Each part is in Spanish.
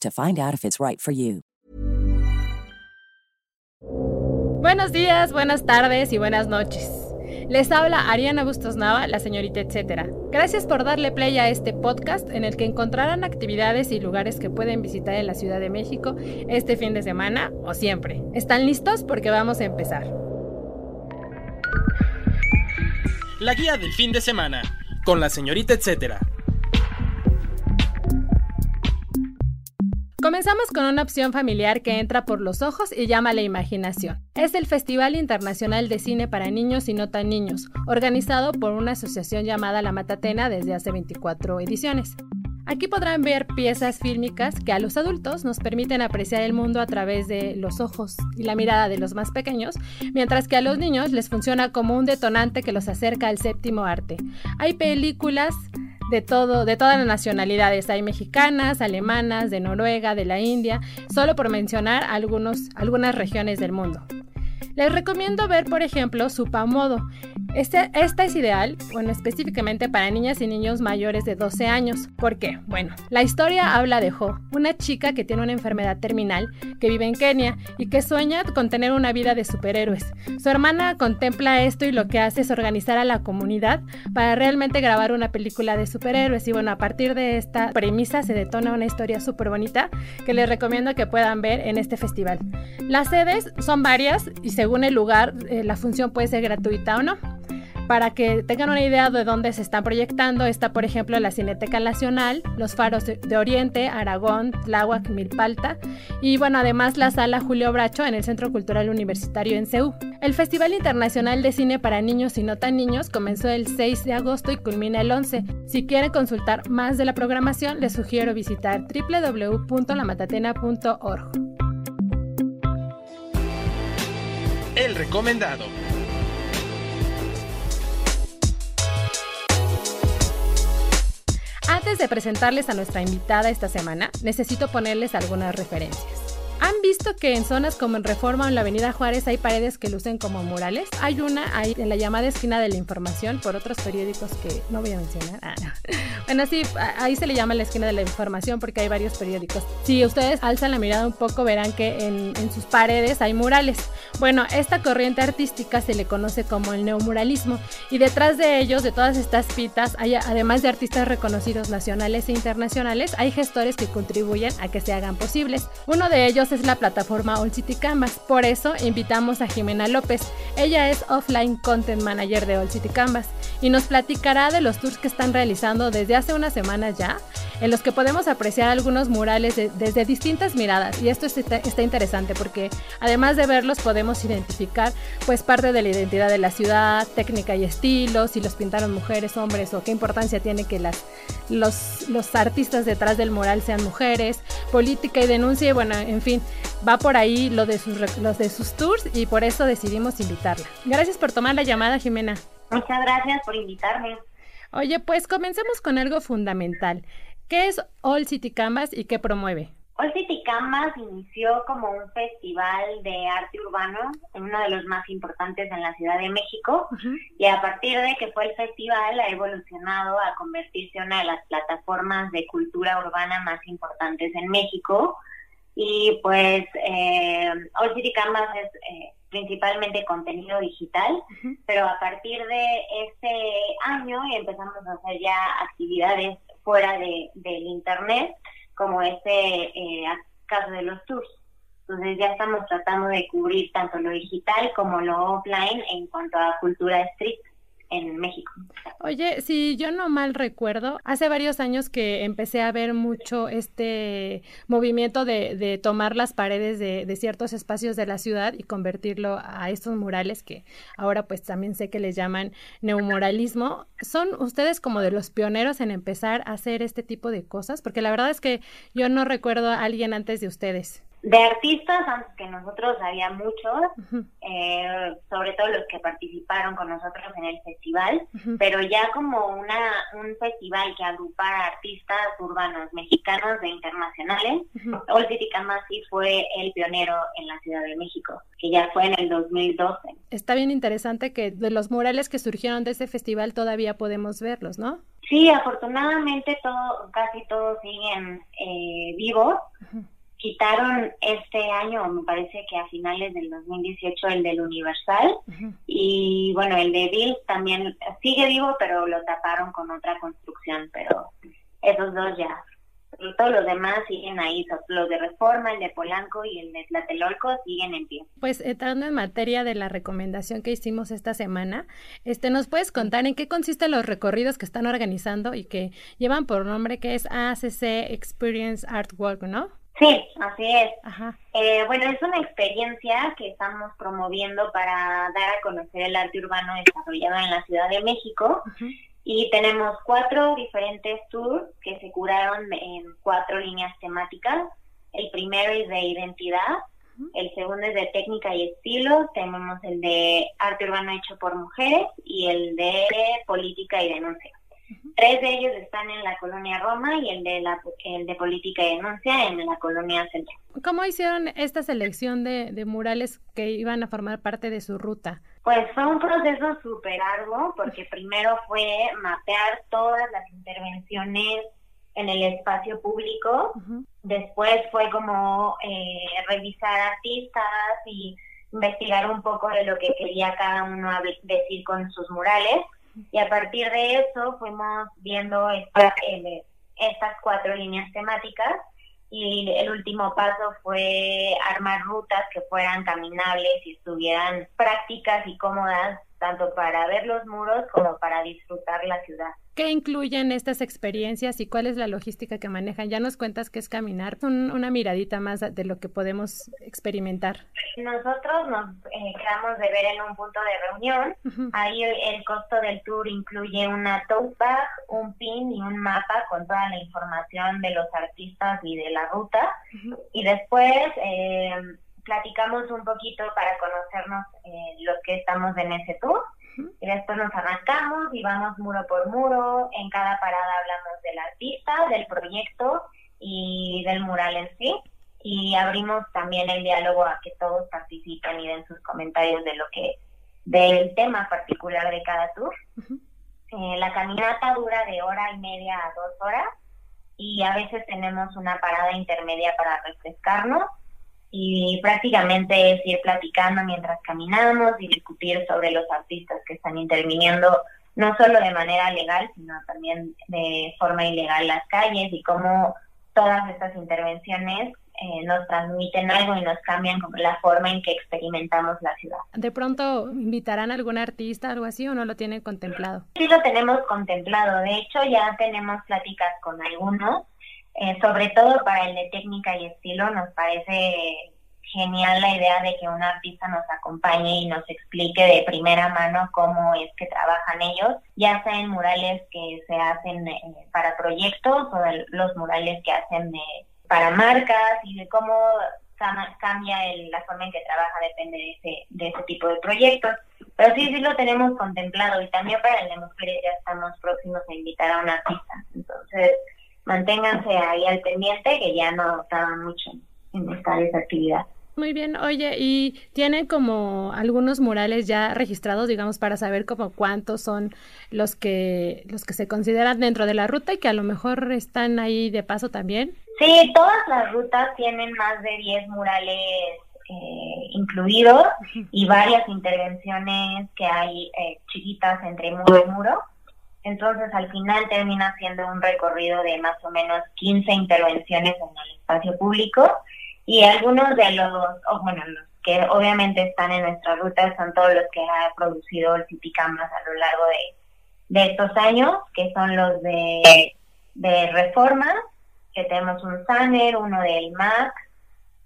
to find out if it's right for you. Buenos días, buenas tardes y buenas noches. Les habla Ariana Bustos Nava, la señorita etcétera. Gracias por darle play a este podcast en el que encontrarán actividades y lugares que pueden visitar en la Ciudad de México este fin de semana o siempre. ¿Están listos? Porque vamos a empezar. La guía del fin de semana con la señorita etcétera. Comenzamos con una opción familiar que entra por los ojos y llama la imaginación. Es el Festival Internacional de Cine para Niños y No Tan Niños, organizado por una asociación llamada La Matatena desde hace 24 ediciones. Aquí podrán ver piezas fílmicas que a los adultos nos permiten apreciar el mundo a través de los ojos y la mirada de los más pequeños, mientras que a los niños les funciona como un detonante que los acerca al séptimo arte. Hay películas de todo, de todas las nacionalidades. Hay mexicanas, alemanas, de Noruega, de la India, solo por mencionar algunos, algunas regiones del mundo. Les recomiendo ver, por ejemplo, Supamodo. Este, esta es ideal, bueno, específicamente para niñas y niños mayores de 12 años. ¿Por qué? Bueno, la historia habla de Ho, una chica que tiene una enfermedad terminal, que vive en Kenia y que sueña con tener una vida de superhéroes. Su hermana contempla esto y lo que hace es organizar a la comunidad para realmente grabar una película de superhéroes. Y bueno, a partir de esta premisa se detona una historia súper bonita que les recomiendo que puedan ver en este festival. Las sedes son varias y según el lugar eh, la función puede ser gratuita o no. Para que tengan una idea de dónde se están proyectando, está por ejemplo la Cineteca Nacional, los Faros de Oriente, Aragón, Tláhuac, Milpalta y bueno, además la Sala Julio Bracho en el Centro Cultural Universitario en CEU. El Festival Internacional de Cine para Niños y No Tan Niños comenzó el 6 de agosto y culmina el 11. Si quieren consultar más de la programación, les sugiero visitar www.lamatatena.org. El recomendado. Antes de presentarles a nuestra invitada esta semana, necesito ponerles algunas referencias. ¿Han visto que en zonas como en Reforma o en la Avenida Juárez hay paredes que lucen como murales? Hay una ahí en la llamada esquina de la información por otros periódicos que no voy a mencionar. Ah, bueno, sí, ahí se le llama la esquina de la información porque hay varios periódicos. Si ustedes alzan la mirada un poco verán que en, en sus paredes hay murales. Bueno, esta corriente artística se le conoce como el neomuralismo y detrás de ellos, de todas estas pitas, hay, además de artistas reconocidos nacionales e internacionales, hay gestores que contribuyen a que se hagan posibles. Uno de ellos es la plataforma All City Canvas. Por eso invitamos a Jimena López. Ella es Offline Content Manager de All City Canvas y nos platicará de los tours que están realizando desde hace unas semanas ya, en los que podemos apreciar algunos murales desde distintas miradas. Y esto está, está, interesante porque además de verlos podemos identificar pues parte de la identidad de la ciudad, técnica y estilo, si los pintaron mujeres, hombres o qué importancia tiene que las, los, los artistas detrás del mural sean mujeres, política y denuncia y bueno, en fin, va por ahí lo de sus, los de sus tours y por eso decidimos invitarla. Gracias por tomar la llamada, Jimena. Muchas gracias por invitarme. Oye, pues comencemos con algo fundamental. ¿Qué es All City Canvas y qué promueve? All City Canvas inició como un festival de arte urbano, uno de los más importantes en la Ciudad de México, uh -huh. y a partir de que fue el festival ha evolucionado a convertirse en una de las plataformas de cultura urbana más importantes en México. Y pues eh, All City Canvas es eh, principalmente contenido digital, uh -huh. pero a partir de este año empezamos a hacer ya actividades fuera de, del Internet, como este eh, caso de los tours. Entonces ya estamos tratando de cubrir tanto lo digital como lo offline en cuanto a cultura street en México. Oye, si yo no mal recuerdo, hace varios años que empecé a ver mucho este movimiento de, de tomar las paredes de, de, ciertos espacios de la ciudad y convertirlo a estos murales que ahora pues también sé que les llaman neomoralismo. ¿Son ustedes como de los pioneros en empezar a hacer este tipo de cosas? Porque la verdad es que yo no recuerdo a alguien antes de ustedes. De artistas, antes que nosotros había muchos, eh, sobre todo los que participaron con nosotros en el festival, pero ya como una un festival que agrupara artistas urbanos mexicanos e internacionales, All City Massive fue el pionero en la Ciudad de México, que ya fue en el 2012. Está bien interesante que de los murales que surgieron de ese festival todavía podemos verlos, ¿no? Sí, afortunadamente todo, casi todos siguen eh, vivos quitaron este año, me parece que a finales del 2018, el del Universal. Y bueno, el de Bill también sigue vivo, pero lo taparon con otra construcción. Pero esos dos ya. todos los demás siguen ahí. Los de Reforma, el de Polanco y el de Tlatelolco siguen en pie. Pues entrando en materia de la recomendación que hicimos esta semana, este, ¿nos puedes contar en qué consisten los recorridos que están organizando y que llevan por nombre que es ACC Experience Artwork, ¿no? Sí, así es. Eh, bueno, es una experiencia que estamos promoviendo para dar a conocer el arte urbano desarrollado en la Ciudad de México. Y tenemos cuatro diferentes tours que se curaron en cuatro líneas temáticas. El primero es de identidad, el segundo es de técnica y estilo, tenemos el de arte urbano hecho por mujeres y el de política y denuncia. Tres de ellos están en la colonia Roma y el de, la, el de política y denuncia en la colonia central. ¿Cómo hicieron esta selección de, de murales que iban a formar parte de su ruta? Pues fue un proceso súper arduo porque primero fue mapear todas las intervenciones en el espacio público, después fue como eh, revisar artistas y investigar un poco de lo que quería cada uno decir con sus murales y a partir de eso fuimos viendo esta, estas cuatro líneas temáticas y el último paso fue armar rutas que fueran caminables y estuvieran prácticas y cómodas tanto para ver los muros como para disfrutar la ciudad. ¿Qué incluyen estas experiencias y cuál es la logística que manejan? Ya nos cuentas que es caminar, una miradita más de lo que podemos experimentar. Nosotros nos eh, quedamos de ver en un punto de reunión. Ahí el costo del tour incluye una tote bag, un pin y un mapa con toda la información de los artistas y de la ruta. Y después eh, platicamos un poquito para conocernos eh, los que estamos en ese tour y después nos arrancamos y vamos muro por muro. En cada parada hablamos del artista, del proyecto y del mural en sí. Y abrimos también el diálogo a que todos participen y den sus comentarios de lo que, del tema particular de cada tour. Eh, la caminata dura de hora y media a dos horas y a veces tenemos una parada intermedia para refrescarnos y prácticamente es ir platicando mientras caminamos y discutir sobre los artistas que están interviniendo no solo de manera legal, sino también de forma ilegal las calles y cómo todas estas intervenciones eh, nos transmiten algo y nos cambian la forma en que experimentamos la ciudad. ¿De pronto invitarán a algún artista, algo así, o no lo tienen contemplado? Sí lo tenemos contemplado. De hecho, ya tenemos pláticas con algunos eh, sobre todo para el de técnica y estilo, nos parece genial la idea de que un artista nos acompañe y nos explique de primera mano cómo es que trabajan ellos, ya sea en murales que se hacen eh, para proyectos o los murales que hacen para marcas y de cómo cambia la forma en que trabaja depende de ese, de ese tipo de proyectos. Pero sí, sí lo tenemos contemplado y también para el de mujeres ya estamos próximos a invitar a un artista. Entonces, manténganse ahí al pendiente que ya no tardan mucho en estar esa actividad. Muy bien, oye, ¿y tienen como algunos murales ya registrados, digamos, para saber como cuántos son los que los que se consideran dentro de la ruta y que a lo mejor están ahí de paso también? Sí, todas las rutas tienen más de 10 murales eh, incluidos y varias intervenciones que hay eh, chiquitas entre muro y muro. Entonces, al final termina siendo un recorrido de más o menos 15 intervenciones en el espacio público. Y algunos de los, o bueno, los que obviamente están en nuestra ruta son todos los que ha producido el City Canvas a lo largo de, estos años, que son los de, de Reforma, que tenemos un Sanner, uno del MAC,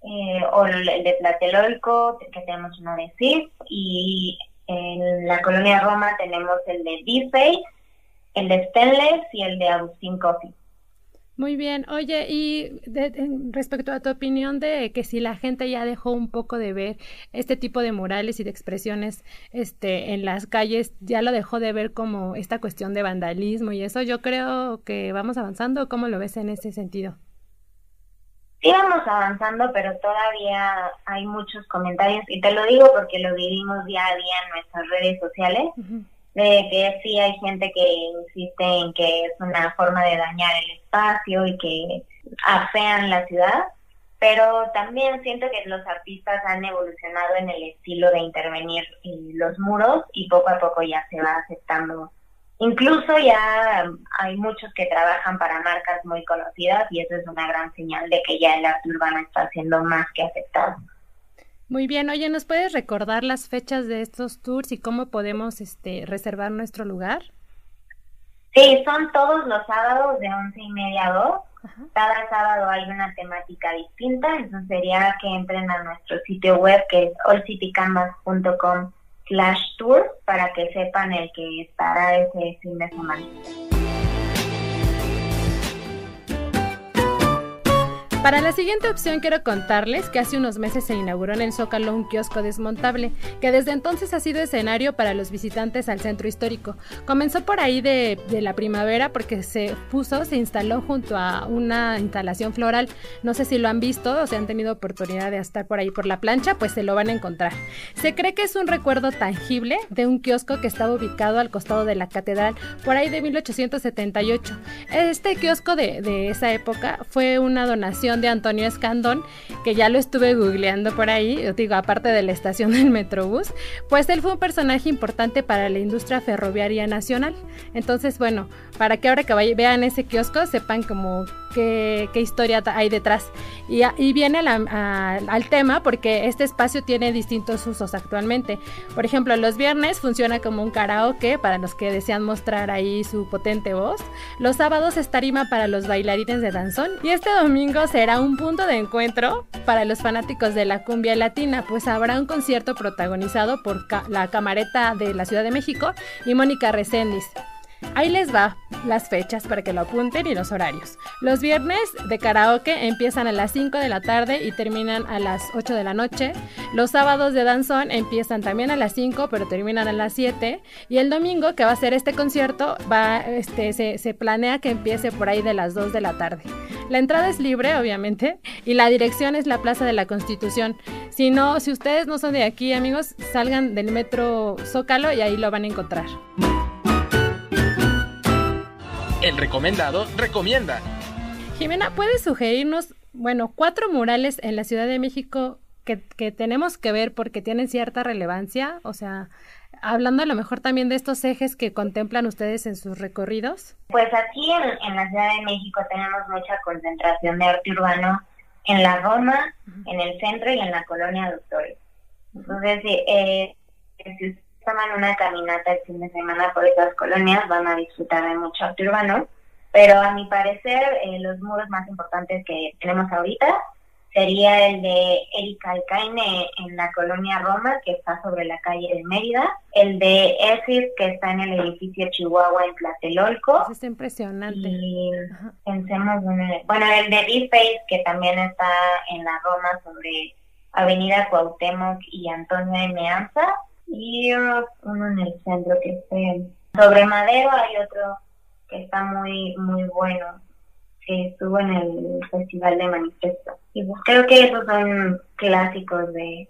eh, o el de Tlatelolco, que tenemos uno de CIF, y en la colonia Roma tenemos el de D-Face, el de Stenless y el de Agustín Coffee. Muy bien. Oye, y respecto a tu opinión de que si la gente ya dejó un poco de ver este tipo de murales y de expresiones este, en las calles, ya lo dejó de ver como esta cuestión de vandalismo y eso, yo creo que vamos avanzando. ¿Cómo lo ves en ese sentido? Sí, vamos avanzando, pero todavía hay muchos comentarios y te lo digo porque lo vivimos día a día en nuestras redes sociales de que sí hay gente que insiste en que es una forma de dañar el espacio y que afean la ciudad, pero también siento que los artistas han evolucionado en el estilo de intervenir en los muros y poco a poco ya se va aceptando. Incluso ya hay muchos que trabajan para marcas muy conocidas y eso es una gran señal de que ya el arte urbano está siendo más que aceptado. Muy bien, oye, ¿nos puedes recordar las fechas de estos tours y cómo podemos este, reservar nuestro lugar? Sí, son todos los sábados de once y media a dos. Cada sábado hay una temática distinta, entonces sería que entren a nuestro sitio web que es allcitycanvas.com slash tour para que sepan el que estará ese fin de semana. Para la siguiente opción quiero contarles que hace unos meses se inauguró en el Zócalo un kiosco desmontable, que desde entonces ha sido escenario para los visitantes al centro histórico. Comenzó por ahí de, la primavera porque se puso, se instaló junto a una instalación floral. No sé si lo han visto o si han tenido oportunidad de estar por ahí por la plancha, pues se lo van a encontrar. Se cree que es un recuerdo tangible de un kiosco que estaba ubicado al costado de la catedral por ahí de 1878. Este kiosco de, de esa época fue una donación de Antonio Escandón, que ya lo estuve googleando por ahí, digo, aparte de la estación del Metrobús, pues él fue un personaje importante para la industria ferroviaria nacional. Entonces, bueno, para que ahora que vean ese kiosco sepan como qué, historia hay detrás. Y, y viene al tema porque este espacio tiene distintos usos actualmente. Por ejemplo, los viernes funciona como un karaoke para los que desean mostrar ahí su potente voz. Los sábados es tarima para los bailarines de danzón. Y este domingo será un punto de encuentro para los fanáticos de la cumbia latina, pues habrá un concierto protagonizado por la camareta de la Ciudad de México y Mónica Reséndiz. Ahí les va las fechas para que lo apunten y los horarios. Los viernes de karaoke empiezan a las 5 de la tarde y terminan a las 8 de la noche. Los sábados de danzón empiezan también a las 5 pero terminan a las 7. Y el domingo que va a ser este concierto va, este, se, planea que empiece por ahí de las 2 de la tarde. La entrada es libre, obviamente, y la dirección es la Plaza de la Constitución. Si no, si ustedes no son de aquí, amigos, salgan del metro Zócalo y ahí lo van a encontrar. El recomendado recomienda. Jimena, ¿puedes sugerirnos, bueno, cuatro murales en la Ciudad de México que, tenemos que ver porque tienen cierta relevancia? O sea, hablando a lo mejor también de estos ejes que contemplan ustedes en sus recorridos. Pues aquí en, en la Ciudad de México tenemos mucha concentración de arte urbano en la Roma, en el centro y en la colonia Doctores. Entonces, eh, si toman una caminata el fin de semana por esas colonias, van a disfrutar de mucho arte urbano. Pero a mi parecer, eh, los muros más importantes que tenemos ahorita sería el de Erika Alcaine en la colonia Roma, que está sobre la calle de Mérida, el de Esis, que está en el edificio Chihuahua en Tlatelolco. Eso está impresionante. Y pensemos, bueno, el de D-Face, que también está en la Roma sobre Avenida Cuauhtémoc y Antonio de Meanza y uno en el centro que esté sobre Madero hay otro que está muy muy bueno que estuvo en el festival de manifesto. Y pues creo que esos son clásicos de,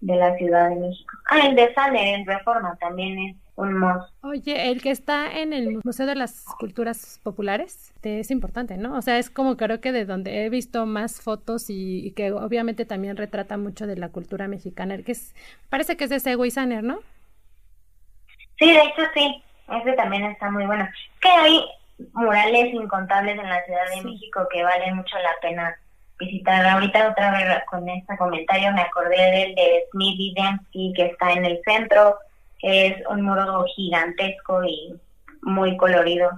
de la Ciudad de México. Ah el de Sale en Reforma también es un must. Oye, el que está en el Museo de las Culturas Populares es importante, ¿no? O sea, es como creo que de donde he visto más fotos y, que obviamente también retrata mucho de la cultura mexicana, que es, parece que es de Sego y Saner, ¿no? Sí, de hecho sí, ese también está muy bueno. Es que hay murales incontables en la Ciudad de México que vale mucho la pena visitar. Ahorita otra vez con este comentario me acordé del de Smith Dempsey que está en el centro, es un muro gigantesco y muy colorido.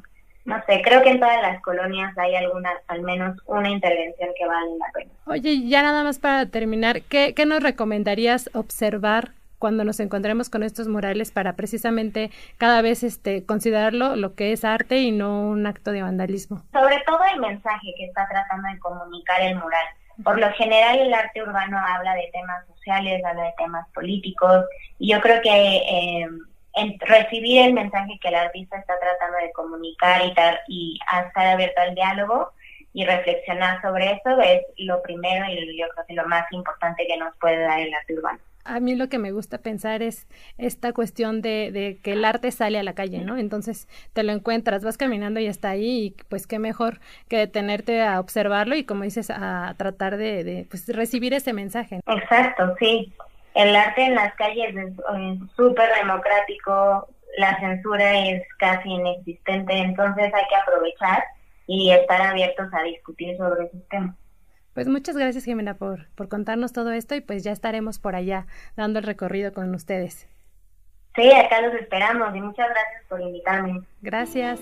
No sé, creo que en todas las colonias hay alguna, al menos una intervención que vale la pena. Oye, ya nada más para terminar, ¿qué, qué nos recomendarías observar cuando nos encontremos con estos murales para precisamente cada vez este considerarlo lo que es arte y no un acto de vandalismo. Sobre todo el mensaje que está tratando de comunicar el mural. Por lo general el arte urbano habla de temas sociales, habla de temas políticos y yo creo que eh, recibir el mensaje que el artista está tratando de comunicar y, y estar abierto al diálogo y reflexionar sobre eso es lo primero y yo creo que lo más importante que nos puede dar el arte urbano a mí lo que me gusta pensar es esta cuestión de, de, que el arte sale a la calle, ¿no? Entonces te lo encuentras, vas caminando y está ahí y pues qué mejor que detenerte a observarlo y como dices, a tratar de, de pues, recibir ese mensaje. Exacto, sí. El arte en las calles es súper democrático, la censura es casi inexistente, entonces hay que aprovechar y estar abiertos a discutir sobre esos temas. Pues muchas gracias, Jimena, por, por contarnos todo esto y pues ya estaremos por allá dando el recorrido con ustedes. Sí, acá los esperamos y muchas gracias por invitarme. Gracias.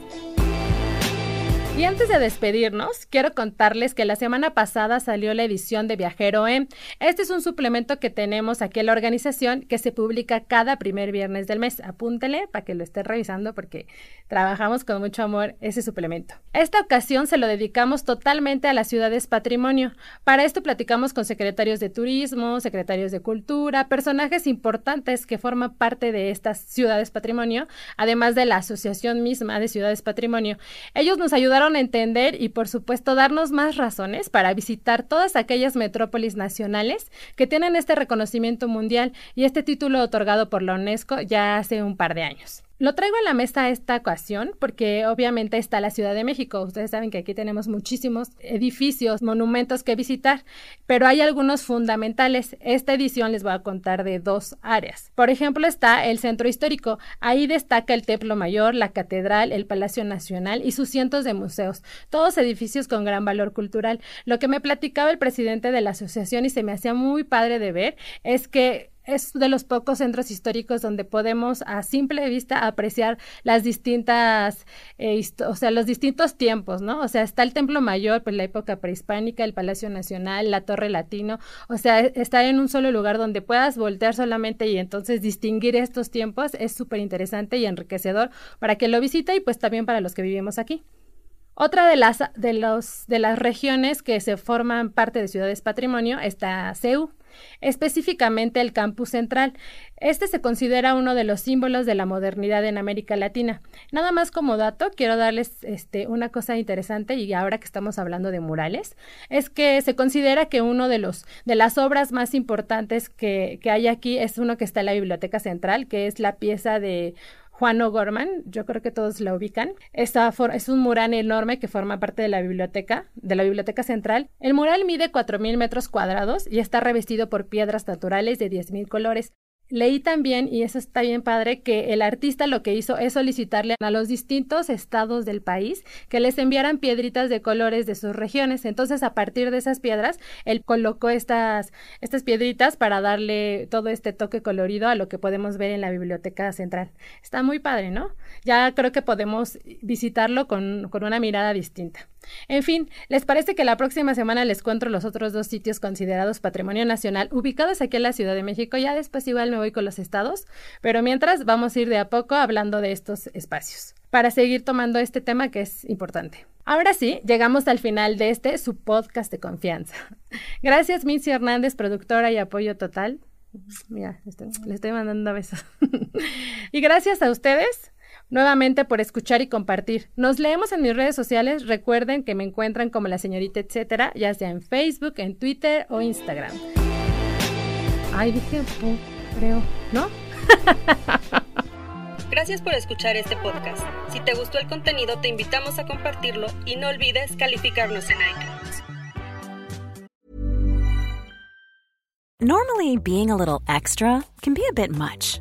Y antes de despedirnos, quiero contarles que la semana pasada salió la edición de Viajero M. Este es un suplemento que tenemos aquí en la organización que se publica cada primer viernes del mes. Apúntele para que lo esté revisando porque trabajamos con mucho amor ese suplemento. Esta ocasión se lo dedicamos totalmente a las ciudades patrimonio. Para esto platicamos con secretarios de turismo, secretarios de cultura, personajes importantes que forman parte de estas ciudades patrimonio, además de la asociación misma de ciudades patrimonio. Ellos nos ayudaron entender y por supuesto darnos más razones para visitar todas aquellas metrópolis nacionales que tienen este reconocimiento mundial y este título otorgado por la UNESCO ya hace un par de años. Lo traigo a la mesa esta ocasión porque obviamente está la Ciudad de México. Ustedes saben que aquí tenemos muchísimos edificios, monumentos que visitar, pero hay algunos fundamentales. Esta edición les voy a contar de dos áreas. Por ejemplo, está el centro histórico. Ahí destaca el Templo Mayor, la Catedral, el Palacio Nacional y sus cientos de museos, todos edificios con gran valor cultural. Lo que me platicaba el presidente de la asociación y se me hacía muy padre de ver es que es de los pocos centros históricos donde podemos a simple vista apreciar las distintas, eh, o sea, los distintos tiempos, ¿no? O sea, está el Templo Mayor, pues la época prehispánica, el Palacio Nacional, la Torre Latino, o sea, estar en un solo lugar donde puedas voltear solamente y entonces distinguir estos tiempos es súper interesante y enriquecedor para que lo visite y pues también para los que vivimos aquí. Otra de las, de, los, de las regiones que se forman parte de Ciudades Patrimonio está CEU específicamente el campus central. Este se considera uno de los símbolos de la modernidad en América Latina. Nada más como dato, quiero darles este, una cosa interesante y ahora que estamos hablando de murales, es que se considera que uno de los de las obras más importantes que, que hay aquí es uno que está en la Biblioteca Central, que es la pieza de Juan O'Gorman, yo creo que todos la ubican. Esta es un mural enorme que forma parte de la biblioteca, de la biblioteca central. El mural mide 4.000 metros cuadrados y está revestido por piedras naturales de 10.000 colores. Leí también, y eso está bien padre, que el artista lo que hizo es solicitarle a los distintos estados del país que les enviaran piedritas de colores de sus regiones. Entonces, a partir de esas piedras, él colocó estas, estas piedritas para darle todo este toque colorido a lo que podemos ver en la biblioteca central. Está muy padre, ¿no? Ya creo que podemos visitarlo con, con una mirada distinta. En fin, ¿les parece que la próxima semana les cuento los otros dos sitios considerados Patrimonio Nacional ubicados aquí en la Ciudad de México? Ya después igual me voy con los estados, pero mientras vamos a ir de a poco hablando de estos espacios para seguir tomando este tema que es importante. Ahora sí, llegamos al final de este, su podcast de confianza. Gracias, Mitzi Hernández, productora y apoyo total. Mira, le estoy mandando besos. y gracias a ustedes nuevamente por escuchar y compartir. Nos leemos en mis redes sociales. Recuerden que me encuentran como la señorita etcétera, ya sea en Facebook, en Twitter o Instagram. Ay, dije, creo, ¿no? Gracias por escuchar este podcast. Si te gustó el contenido, te invitamos a compartirlo y no olvides calificarnos en iTunes. Normally, being a little extra can be a bit much.